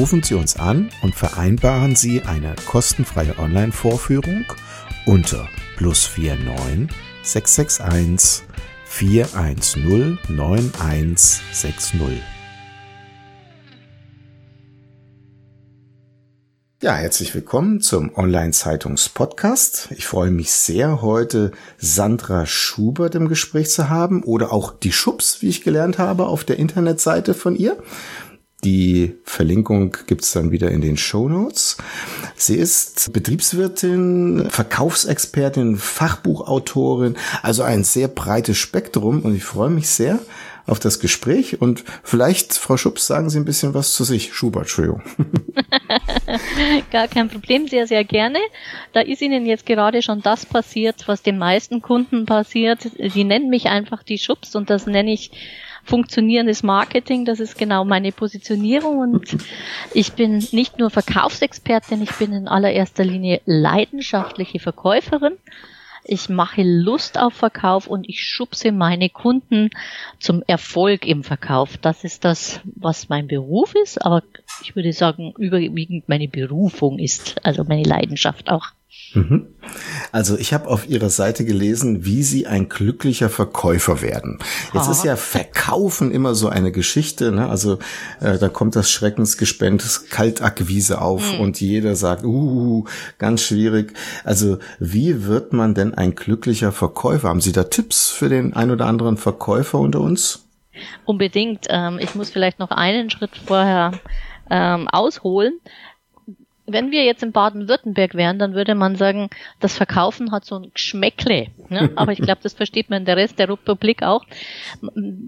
Rufen Sie uns an und vereinbaren Sie eine kostenfreie Online-Vorführung unter plus 49 661 410 9160. Ja, herzlich willkommen zum Online-Zeitungs-Podcast. Ich freue mich sehr, heute Sandra Schubert im Gespräch zu haben oder auch die Schubs, wie ich gelernt habe, auf der Internetseite von ihr. Die Verlinkung gibt's dann wieder in den Show Notes. Sie ist Betriebswirtin, Verkaufsexpertin, Fachbuchautorin, also ein sehr breites Spektrum und ich freue mich sehr auf das Gespräch und vielleicht, Frau Schubs, sagen Sie ein bisschen was zu sich. Schubert, Entschuldigung. Gar kein Problem, sehr, sehr gerne. Da ist Ihnen jetzt gerade schon das passiert, was den meisten Kunden passiert. Sie nennen mich einfach die Schubs und das nenne ich funktionierendes Marketing, das ist genau meine Positionierung und ich bin nicht nur Verkaufsexpertin, ich bin in allererster Linie leidenschaftliche Verkäuferin. Ich mache Lust auf Verkauf und ich schubse meine Kunden zum Erfolg im Verkauf. Das ist das, was mein Beruf ist, aber ich würde sagen, überwiegend meine Berufung ist, also meine Leidenschaft auch. Mhm. Also ich habe auf Ihrer Seite gelesen, wie Sie ein glücklicher Verkäufer werden. Jetzt ist ja Verkaufen immer so eine Geschichte. Ne? Also äh, da kommt das Schreckensgespenst Kaltakquise auf mhm. und jeder sagt, uh, ganz schwierig. Also wie wird man denn ein glücklicher Verkäufer? Haben Sie da Tipps für den ein oder anderen Verkäufer unter uns? Unbedingt. Ähm, ich muss vielleicht noch einen Schritt vorher ähm, ausholen wenn wir jetzt in Baden-Württemberg wären, dann würde man sagen, das Verkaufen hat so ein Geschmäckle. Ne? Aber ich glaube, das versteht man in der Rest der Republik auch.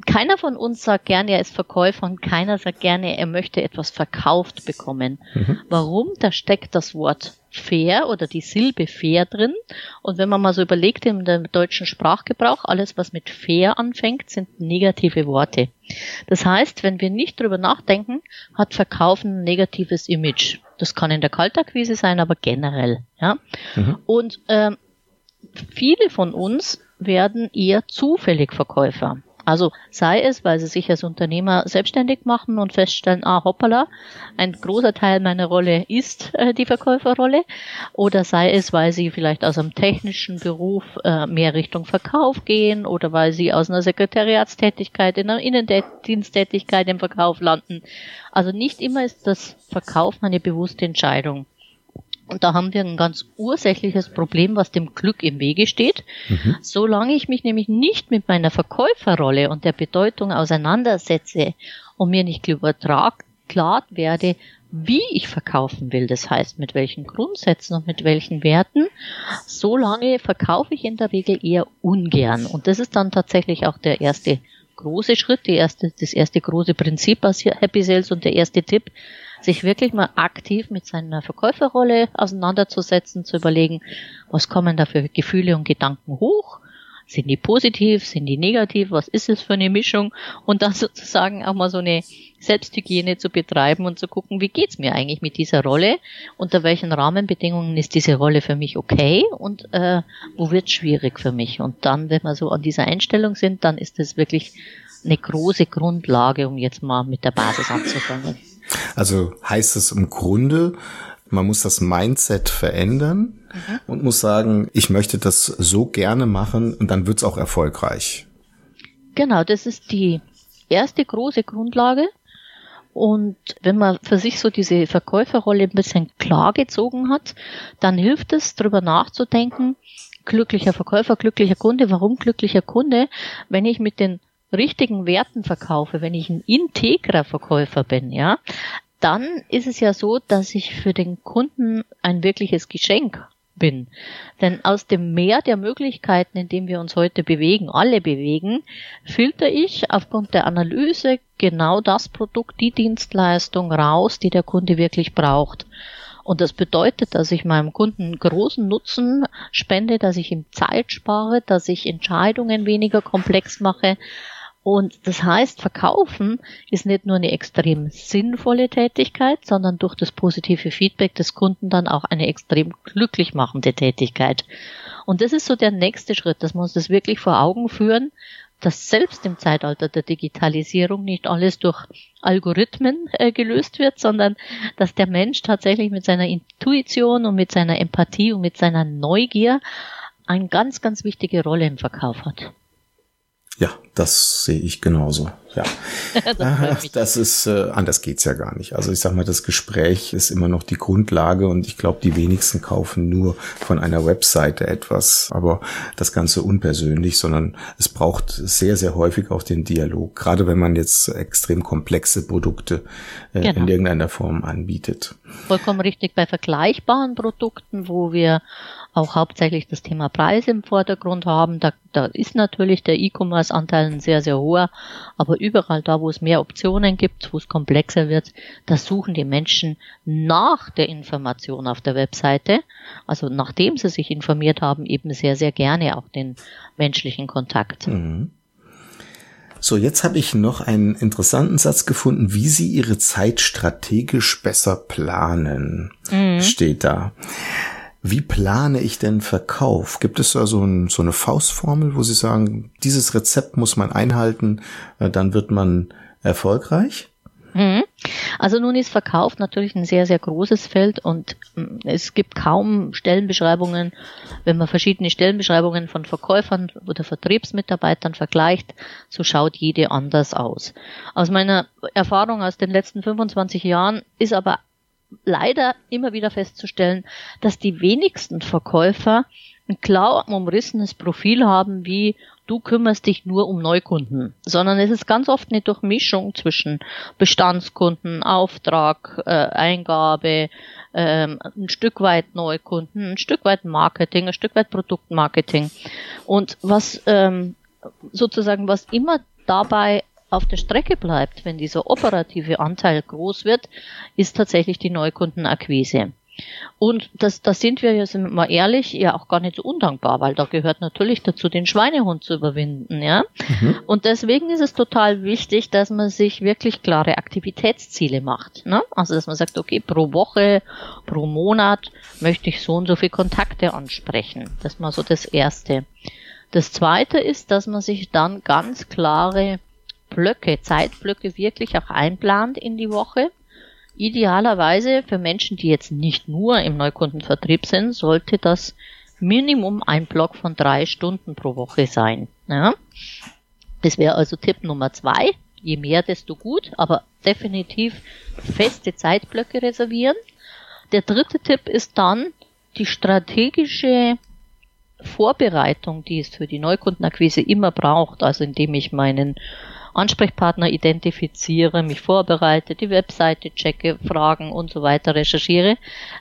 Keiner von uns sagt gerne, er ist Verkäufer und keiner sagt gerne, er möchte etwas verkauft bekommen. Mhm. Warum? Da steckt das Wort fair oder die Silbe fair drin. Und wenn man mal so überlegt im deutschen Sprachgebrauch, alles was mit fair anfängt, sind negative Worte. Das heißt, wenn wir nicht drüber nachdenken, hat Verkaufen ein negatives Image. Das kann in der Kaltakquise sein, aber generell. Ja? Mhm. Und ähm, viele von uns werden eher zufällig Verkäufer. Also sei es, weil sie sich als Unternehmer selbstständig machen und feststellen, ah hoppala, ein großer Teil meiner Rolle ist äh, die Verkäuferrolle, oder sei es, weil sie vielleicht aus einem technischen Beruf äh, mehr Richtung Verkauf gehen, oder weil sie aus einer Sekretariatstätigkeit in einer Innendiensttätigkeit im Verkauf landen. Also nicht immer ist das Verkaufen eine bewusste Entscheidung. Und da haben wir ein ganz ursächliches Problem, was dem Glück im Wege steht. Mhm. Solange ich mich nämlich nicht mit meiner Verkäuferrolle und der Bedeutung auseinandersetze und mir nicht übertragt, klar werde, wie ich verkaufen will, das heißt mit welchen Grundsätzen und mit welchen Werten, solange verkaufe ich in der Regel eher ungern. Und das ist dann tatsächlich auch der erste große Schritt, die erste, das erste große Prinzip aus Happy Sales und der erste Tipp, sich wirklich mal aktiv mit seiner Verkäuferrolle auseinanderzusetzen, zu überlegen, was kommen da für Gefühle und Gedanken hoch, sind die positiv, sind die negativ, was ist es für eine Mischung? Und dann sozusagen auch mal so eine Selbsthygiene zu betreiben und zu gucken, wie geht's mir eigentlich mit dieser Rolle, unter welchen Rahmenbedingungen ist diese Rolle für mich okay? Und äh, wo wird's schwierig für mich. Und dann, wenn wir so an dieser Einstellung sind, dann ist das wirklich eine große Grundlage, um jetzt mal mit der Basis anzufangen. Also heißt es im Grunde, man muss das Mindset verändern mhm. und muss sagen, ich möchte das so gerne machen und dann wird's auch erfolgreich. Genau, das ist die erste große Grundlage. Und wenn man für sich so diese Verkäuferrolle ein bisschen klar gezogen hat, dann hilft es, darüber nachzudenken, glücklicher Verkäufer, glücklicher Kunde. Warum glücklicher Kunde? Wenn ich mit den richtigen Werten verkaufe, wenn ich ein integrer Verkäufer bin, ja, dann ist es ja so, dass ich für den Kunden ein wirkliches Geschenk bin. Denn aus dem Meer der Möglichkeiten, in dem wir uns heute bewegen, alle bewegen, filter ich aufgrund der Analyse genau das Produkt, die Dienstleistung raus, die der Kunde wirklich braucht. Und das bedeutet, dass ich meinem Kunden großen Nutzen spende, dass ich ihm Zeit spare, dass ich Entscheidungen weniger komplex mache, und das heißt, verkaufen ist nicht nur eine extrem sinnvolle Tätigkeit, sondern durch das positive Feedback des Kunden dann auch eine extrem glücklich machende Tätigkeit. Und das ist so der nächste Schritt, dass wir uns das wirklich vor Augen führen, dass selbst im Zeitalter der Digitalisierung nicht alles durch Algorithmen äh, gelöst wird, sondern dass der Mensch tatsächlich mit seiner Intuition und mit seiner Empathie und mit seiner Neugier eine ganz, ganz wichtige Rolle im Verkauf hat. Ja, das sehe ich genauso. Ja, das, das ist äh, anders geht's ja gar nicht. Also ich sag mal, das Gespräch ist immer noch die Grundlage und ich glaube, die wenigsten kaufen nur von einer Webseite etwas, aber das Ganze unpersönlich, sondern es braucht sehr, sehr häufig auch den Dialog. Gerade wenn man jetzt extrem komplexe Produkte äh, genau. in irgendeiner Form anbietet. Vollkommen richtig. Bei vergleichbaren Produkten, wo wir auch hauptsächlich das Thema Preis im Vordergrund haben. Da, da ist natürlich der E-Commerce-Anteil ein sehr, sehr hoher, aber überall da, wo es mehr Optionen gibt, wo es komplexer wird, da suchen die Menschen nach der Information auf der Webseite, also nachdem sie sich informiert haben, eben sehr, sehr gerne auch den menschlichen Kontakt. Mhm. So, jetzt habe ich noch einen interessanten Satz gefunden, wie Sie Ihre Zeit strategisch besser planen. Mhm. Steht da. Wie plane ich denn Verkauf? Gibt es da so, ein, so eine Faustformel, wo Sie sagen, dieses Rezept muss man einhalten, äh, dann wird man erfolgreich? Mhm. Also nun ist Verkauf natürlich ein sehr, sehr großes Feld und mm, es gibt kaum Stellenbeschreibungen, wenn man verschiedene Stellenbeschreibungen von Verkäufern oder Vertriebsmitarbeitern vergleicht, so schaut jede anders aus. Aus meiner Erfahrung aus den letzten 25 Jahren ist aber leider immer wieder festzustellen, dass die wenigsten Verkäufer ein klar umrissenes Profil haben, wie du kümmerst dich nur um Neukunden, sondern es ist ganz oft eine Durchmischung zwischen Bestandskunden, Auftrag, äh, Eingabe, ähm, ein Stück weit Neukunden, ein Stück weit Marketing, ein Stück weit Produktmarketing. Und was ähm, sozusagen, was immer dabei auf der Strecke bleibt, wenn dieser operative Anteil groß wird, ist tatsächlich die Neukundenakquise. Und das, da sind wir wir mal ehrlich, ja auch gar nicht so undankbar, weil da gehört natürlich dazu, den Schweinehund zu überwinden, ja. Mhm. Und deswegen ist es total wichtig, dass man sich wirklich klare Aktivitätsziele macht, ne? Also, dass man sagt, okay, pro Woche, pro Monat möchte ich so und so viele Kontakte ansprechen. Das ist mal so das Erste. Das Zweite ist, dass man sich dann ganz klare Blöcke, Zeitblöcke wirklich auch einplant in die Woche. Idealerweise für Menschen, die jetzt nicht nur im Neukundenvertrieb sind, sollte das Minimum ein Block von drei Stunden pro Woche sein. Ja? Das wäre also Tipp Nummer zwei. Je mehr, desto gut, aber definitiv feste Zeitblöcke reservieren. Der dritte Tipp ist dann die strategische Vorbereitung, die es für die Neukundenakquise immer braucht, also indem ich meinen Ansprechpartner identifiziere, mich vorbereite, die Webseite checke, Fragen und so weiter recherchiere,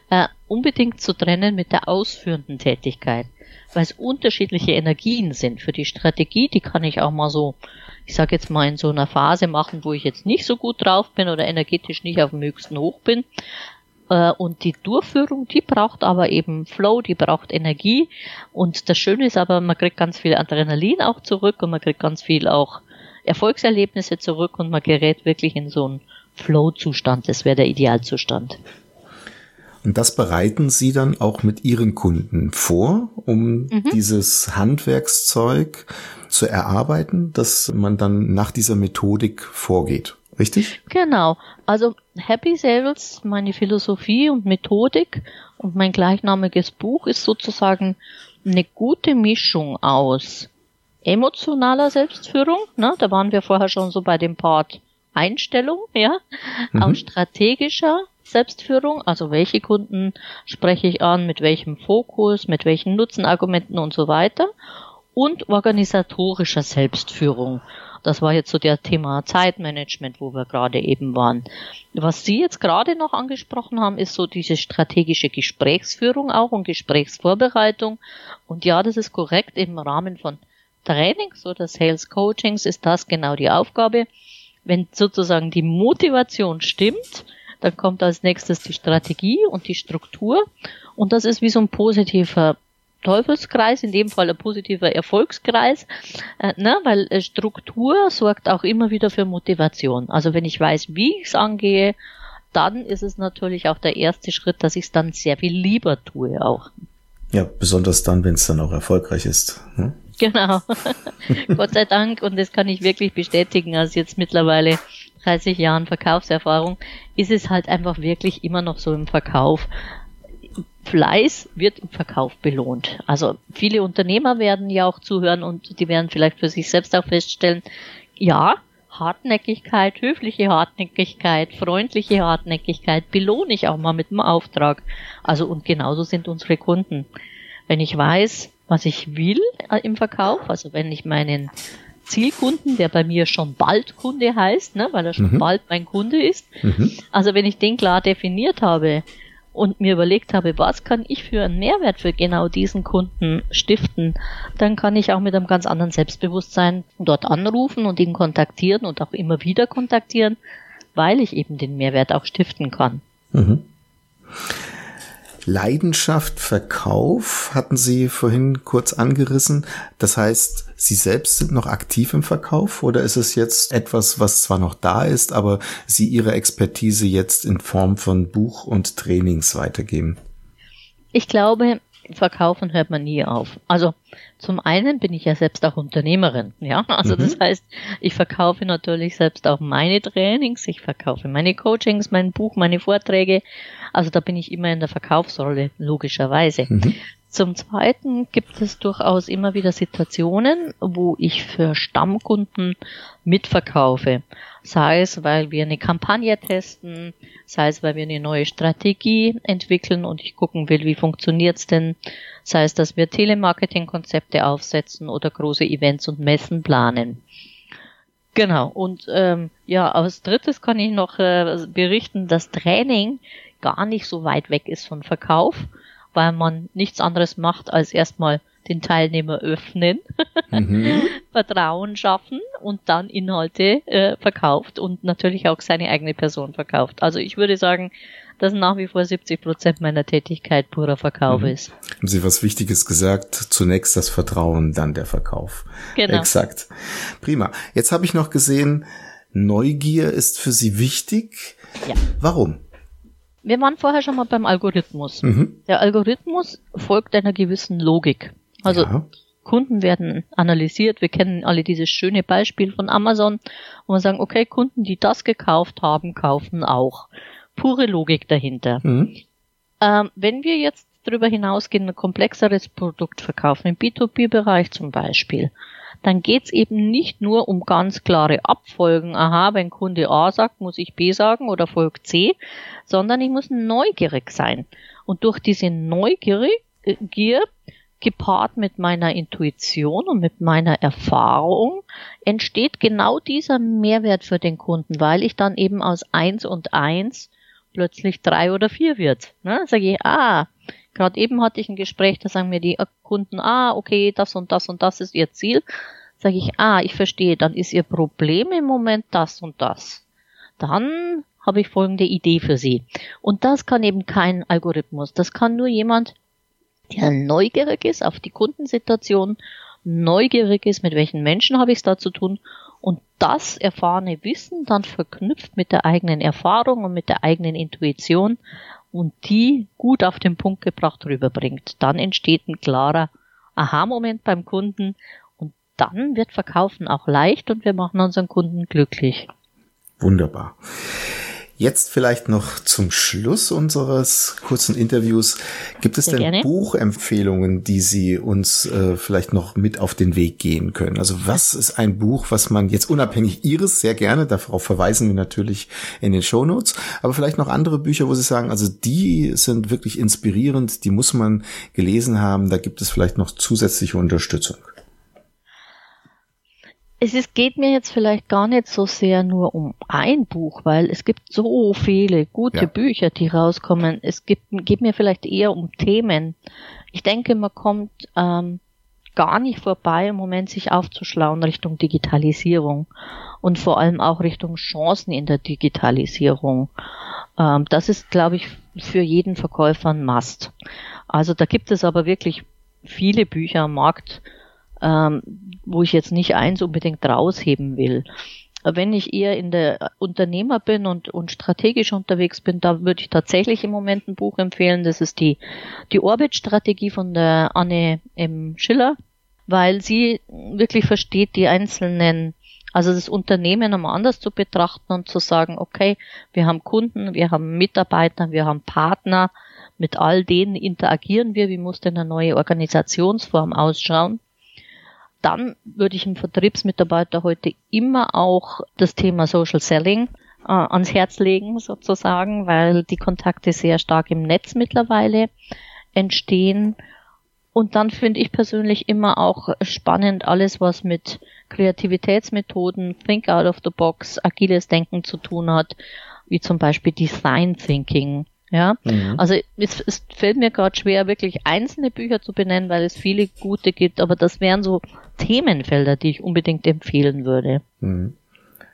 äh, unbedingt zu trennen mit der ausführenden Tätigkeit, weil es unterschiedliche Energien sind. Für die Strategie, die kann ich auch mal so, ich sage jetzt mal in so einer Phase machen, wo ich jetzt nicht so gut drauf bin oder energetisch nicht auf dem höchsten Hoch bin. Äh, und die Durchführung, die braucht aber eben Flow, die braucht Energie. Und das Schöne ist aber, man kriegt ganz viel Adrenalin auch zurück und man kriegt ganz viel auch Erfolgserlebnisse zurück und man gerät wirklich in so einen Flow-Zustand. Das wäre der Idealzustand. Und das bereiten Sie dann auch mit Ihren Kunden vor, um mhm. dieses Handwerkszeug zu erarbeiten, dass man dann nach dieser Methodik vorgeht. Richtig? Genau. Also Happy Sales, meine Philosophie und Methodik und mein gleichnamiges Buch ist sozusagen eine gute Mischung aus emotionaler Selbstführung, ne? da waren wir vorher schon so bei dem Part Einstellung, ja, mhm. auch strategischer Selbstführung, also welche Kunden spreche ich an, mit welchem Fokus, mit welchen Nutzenargumenten und so weiter. Und organisatorischer Selbstführung. Das war jetzt so der Thema Zeitmanagement, wo wir gerade eben waren. Was Sie jetzt gerade noch angesprochen haben, ist so diese strategische Gesprächsführung auch und Gesprächsvorbereitung. Und ja, das ist korrekt im Rahmen von Trainings oder Sales Coachings ist das genau die Aufgabe. Wenn sozusagen die Motivation stimmt, dann kommt als nächstes die Strategie und die Struktur. Und das ist wie so ein positiver Teufelskreis, in dem Fall ein positiver Erfolgskreis, äh, ne? weil äh, Struktur sorgt auch immer wieder für Motivation. Also wenn ich weiß, wie ich es angehe, dann ist es natürlich auch der erste Schritt, dass ich es dann sehr viel lieber tue auch. Ja, besonders dann, wenn es dann auch erfolgreich ist. Hm? Genau. Gott sei Dank, und das kann ich wirklich bestätigen, als jetzt mittlerweile 30 Jahren Verkaufserfahrung, ist es halt einfach wirklich immer noch so im Verkauf. Fleiß wird im Verkauf belohnt. Also viele Unternehmer werden ja auch zuhören und die werden vielleicht für sich selbst auch feststellen, ja, Hartnäckigkeit, höfliche Hartnäckigkeit, freundliche Hartnäckigkeit belohne ich auch mal mit einem Auftrag. Also und genauso sind unsere Kunden. Wenn ich weiß, was ich will im Verkauf, also wenn ich meinen Zielkunden, der bei mir schon bald Kunde heißt, ne, weil er schon mhm. bald mein Kunde ist, mhm. also wenn ich den klar definiert habe, und mir überlegt habe, was kann ich für einen Mehrwert für genau diesen Kunden stiften, dann kann ich auch mit einem ganz anderen Selbstbewusstsein dort anrufen und ihn kontaktieren und auch immer wieder kontaktieren, weil ich eben den Mehrwert auch stiften kann. Mhm. Leidenschaft, Verkauf hatten Sie vorhin kurz angerissen. Das heißt, Sie selbst sind noch aktiv im Verkauf oder ist es jetzt etwas, was zwar noch da ist, aber Sie Ihre Expertise jetzt in Form von Buch und Trainings weitergeben? Ich glaube, verkaufen hört man nie auf. Also zum einen bin ich ja selbst auch Unternehmerin, ja. Also mhm. das heißt, ich verkaufe natürlich selbst auch meine Trainings, ich verkaufe meine Coachings, mein Buch, meine Vorträge. Also da bin ich immer in der Verkaufsrolle, logischerweise. Mhm. Zum Zweiten gibt es durchaus immer wieder Situationen, wo ich für Stammkunden mitverkaufe. Sei es, weil wir eine Kampagne testen, sei es, weil wir eine neue Strategie entwickeln und ich gucken will, wie funktioniert's denn. Sei es, dass wir Telemarketing-Konzepte aufsetzen oder große Events und Messen planen. Genau. Und ähm, ja, als drittes kann ich noch äh, berichten, dass Training gar nicht so weit weg ist von Verkauf weil man nichts anderes macht, als erstmal den Teilnehmer öffnen, mhm. Vertrauen schaffen und dann Inhalte äh, verkauft und natürlich auch seine eigene Person verkauft. Also ich würde sagen, dass nach wie vor 70 Prozent meiner Tätigkeit purer Verkauf mhm. ist. Haben Sie was Wichtiges gesagt? Zunächst das Vertrauen, dann der Verkauf. Genau. Exakt. Prima. Jetzt habe ich noch gesehen, Neugier ist für Sie wichtig. Ja. Warum? Wir waren vorher schon mal beim Algorithmus. Mhm. Der Algorithmus folgt einer gewissen Logik. Also ja. Kunden werden analysiert. Wir kennen alle dieses schöne Beispiel von Amazon, wo wir sagen, okay, Kunden, die das gekauft haben, kaufen auch. Pure Logik dahinter. Mhm. Ähm, wenn wir jetzt darüber hinausgehen, ein komplexeres Produkt verkaufen, im B2B-Bereich zum Beispiel, dann geht's eben nicht nur um ganz klare Abfolgen, aha, wenn Kunde A sagt, muss ich B sagen oder folgt C, sondern ich muss neugierig sein. Und durch diese Neugier gepaart mit meiner Intuition und mit meiner Erfahrung entsteht genau dieser Mehrwert für den Kunden, weil ich dann eben aus eins und eins plötzlich drei oder vier wird. Ne? Sage ich, ah, gerade eben hatte ich ein Gespräch, da sagen mir die Kunden, ah, okay, das und das und das ist ihr Ziel. Sage ich, ah, ich verstehe, dann ist ihr Problem im Moment das und das. Dann habe ich folgende Idee für Sie. Und das kann eben kein Algorithmus. Das kann nur jemand, der neugierig ist auf die Kundensituation, neugierig ist, mit welchen Menschen habe ich es da zu tun und das erfahrene Wissen dann verknüpft mit der eigenen Erfahrung und mit der eigenen Intuition und die gut auf den Punkt gebracht rüberbringt. Dann entsteht ein klarer Aha-Moment beim Kunden und dann wird Verkaufen auch leicht und wir machen unseren Kunden glücklich. Wunderbar. Jetzt vielleicht noch zum Schluss unseres kurzen Interviews. Gibt es Sehr denn gerne. Buchempfehlungen, die Sie uns äh, vielleicht noch mit auf den Weg gehen können? Also was ist ein Buch, was man jetzt unabhängig Ihres sehr gerne, darauf verweisen wir natürlich in den Shownotes, aber vielleicht noch andere Bücher, wo Sie sagen, also die sind wirklich inspirierend, die muss man gelesen haben, da gibt es vielleicht noch zusätzliche Unterstützung es ist, geht mir jetzt vielleicht gar nicht so sehr nur um ein Buch, weil es gibt so viele gute ja. Bücher, die rauskommen. Es gibt, geht mir vielleicht eher um Themen. Ich denke, man kommt ähm, gar nicht vorbei, im Moment sich aufzuschlauen Richtung Digitalisierung und vor allem auch Richtung Chancen in der Digitalisierung. Ähm, das ist, glaube ich, für jeden Verkäufer ein Must. Also da gibt es aber wirklich viele Bücher am Markt, ähm, wo ich jetzt nicht eins unbedingt rausheben will. Wenn ich eher in der Unternehmer bin und, und strategisch unterwegs bin, da würde ich tatsächlich im Moment ein Buch empfehlen. Das ist die, die Orbit-Strategie von der Anne M. Schiller, weil sie wirklich versteht, die einzelnen also das Unternehmen einmal anders zu betrachten und zu sagen, okay, wir haben Kunden, wir haben Mitarbeiter, wir haben Partner, mit all denen interagieren wir, wie muss denn eine neue Organisationsform ausschauen? Dann würde ich dem Vertriebsmitarbeiter heute immer auch das Thema Social Selling äh, ans Herz legen, sozusagen, weil die Kontakte sehr stark im Netz mittlerweile entstehen. Und dann finde ich persönlich immer auch spannend alles, was mit Kreativitätsmethoden, Think out of the box, agiles Denken zu tun hat, wie zum Beispiel Design Thinking. Ja, mhm. also es, es fällt mir gerade schwer, wirklich einzelne Bücher zu benennen, weil es viele gute gibt, aber das wären so Themenfelder, die ich unbedingt empfehlen würde. Mhm.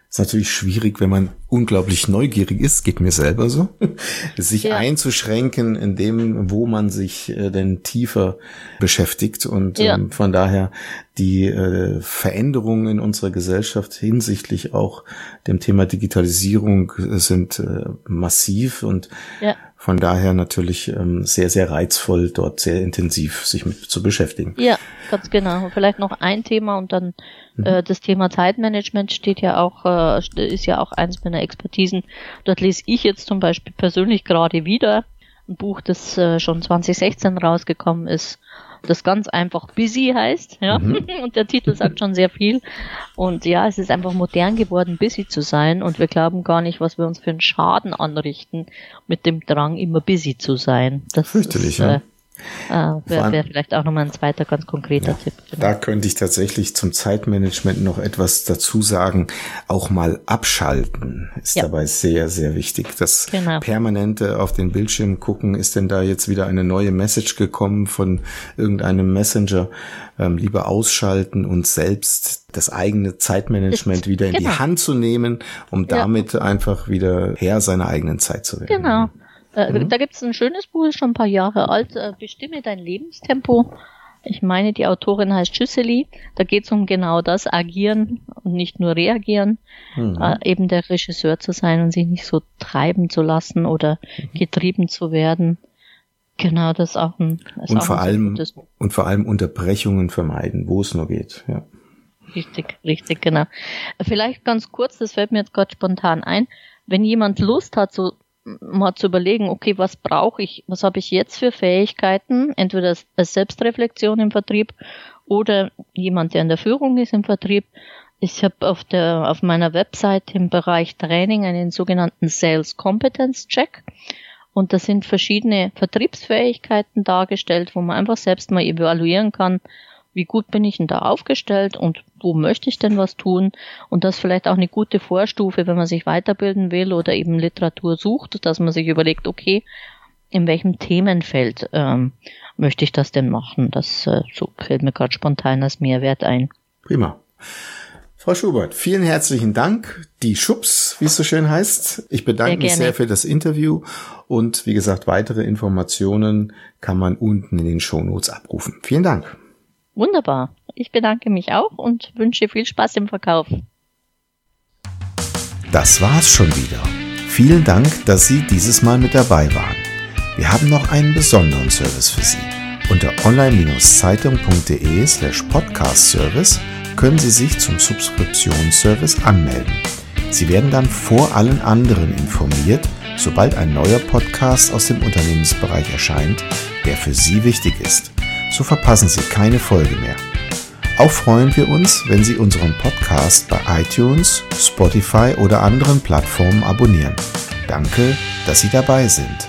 Ist natürlich schwierig, wenn man unglaublich neugierig ist, geht mir selber so, sich ja. einzuschränken in dem, wo man sich äh, denn tiefer beschäftigt. Und ja. ähm, von daher die äh, Veränderungen in unserer Gesellschaft hinsichtlich auch dem Thema Digitalisierung äh, sind äh, massiv und ja. von daher natürlich ähm, sehr, sehr reizvoll, dort sehr intensiv sich mit zu beschäftigen. Ja, ganz genau. Vielleicht noch ein Thema und dann Mhm. Äh, das Thema Zeitmanagement steht ja auch, äh, ist ja auch eins meiner Expertisen. Dort lese ich jetzt zum Beispiel persönlich gerade wieder ein Buch, das äh, schon 2016 rausgekommen ist, das ganz einfach Busy heißt, ja. Mhm. Und der Titel sagt schon sehr viel. Und ja, es ist einfach modern geworden, busy zu sein. Und wir glauben gar nicht, was wir uns für einen Schaden anrichten mit dem Drang, immer busy zu sein. Das Fürchterlich, ist, ja. Äh, Ah, Wäre wär vielleicht auch nochmal ein zweiter ganz konkreter ja, Tipp. Genau. Da könnte ich tatsächlich zum Zeitmanagement noch etwas dazu sagen. Auch mal abschalten ist ja. dabei sehr, sehr wichtig. Das genau. permanente auf den Bildschirm gucken, ist denn da jetzt wieder eine neue Message gekommen von irgendeinem Messenger? Ähm, lieber ausschalten und selbst das eigene Zeitmanagement wieder in genau. die Hand zu nehmen, um ja. damit einfach wieder Herr seiner eigenen Zeit zu werden. Genau. Äh, mhm. Da gibt es ein schönes Buch, ist schon ein paar Jahre alt, äh, Bestimme dein Lebenstempo. Ich meine, die Autorin heißt Schüsseli. Da geht es um genau das, agieren und nicht nur reagieren. Mhm. Äh, eben der Regisseur zu sein und sich nicht so treiben zu lassen oder mhm. getrieben zu werden. Genau, das ist auch ein, ist und auch vor ein allem und vor allem Unterbrechungen vermeiden, wo es nur geht. Ja. Richtig, richtig, genau. Vielleicht ganz kurz, das fällt mir jetzt gerade spontan ein. Wenn jemand Lust hat, so mal zu überlegen, okay, was brauche ich, was habe ich jetzt für Fähigkeiten, entweder als Selbstreflexion im Vertrieb oder jemand, der in der Führung ist im Vertrieb. Ich habe auf auf meiner Website im Bereich Training einen sogenannten Sales Competence Check. Und da sind verschiedene Vertriebsfähigkeiten dargestellt, wo man einfach selbst mal evaluieren kann, wie gut bin ich denn da aufgestellt und wo möchte ich denn was tun? Und das vielleicht auch eine gute Vorstufe, wenn man sich weiterbilden will oder eben Literatur sucht, dass man sich überlegt, okay, in welchem Themenfeld ähm, möchte ich das denn machen? Das äh, so fällt mir gerade spontan als Mehrwert ein. Prima. Frau Schubert, vielen herzlichen Dank. Die Schubs, wie es so schön heißt. Ich bedanke sehr mich sehr für das Interview und wie gesagt, weitere Informationen kann man unten in den Shownotes abrufen. Vielen Dank. Wunderbar. Ich bedanke mich auch und wünsche viel Spaß im Verkauf. Das war's schon wieder. Vielen Dank, dass Sie dieses Mal mit dabei waren. Wir haben noch einen besonderen Service für Sie. Unter online-zeitung.de slash podcast-service können Sie sich zum Subskriptionsservice anmelden. Sie werden dann vor allen anderen informiert, sobald ein neuer Podcast aus dem Unternehmensbereich erscheint, der für Sie wichtig ist. So verpassen Sie keine Folge mehr. Auch freuen wir uns, wenn Sie unseren Podcast bei iTunes, Spotify oder anderen Plattformen abonnieren. Danke, dass Sie dabei sind.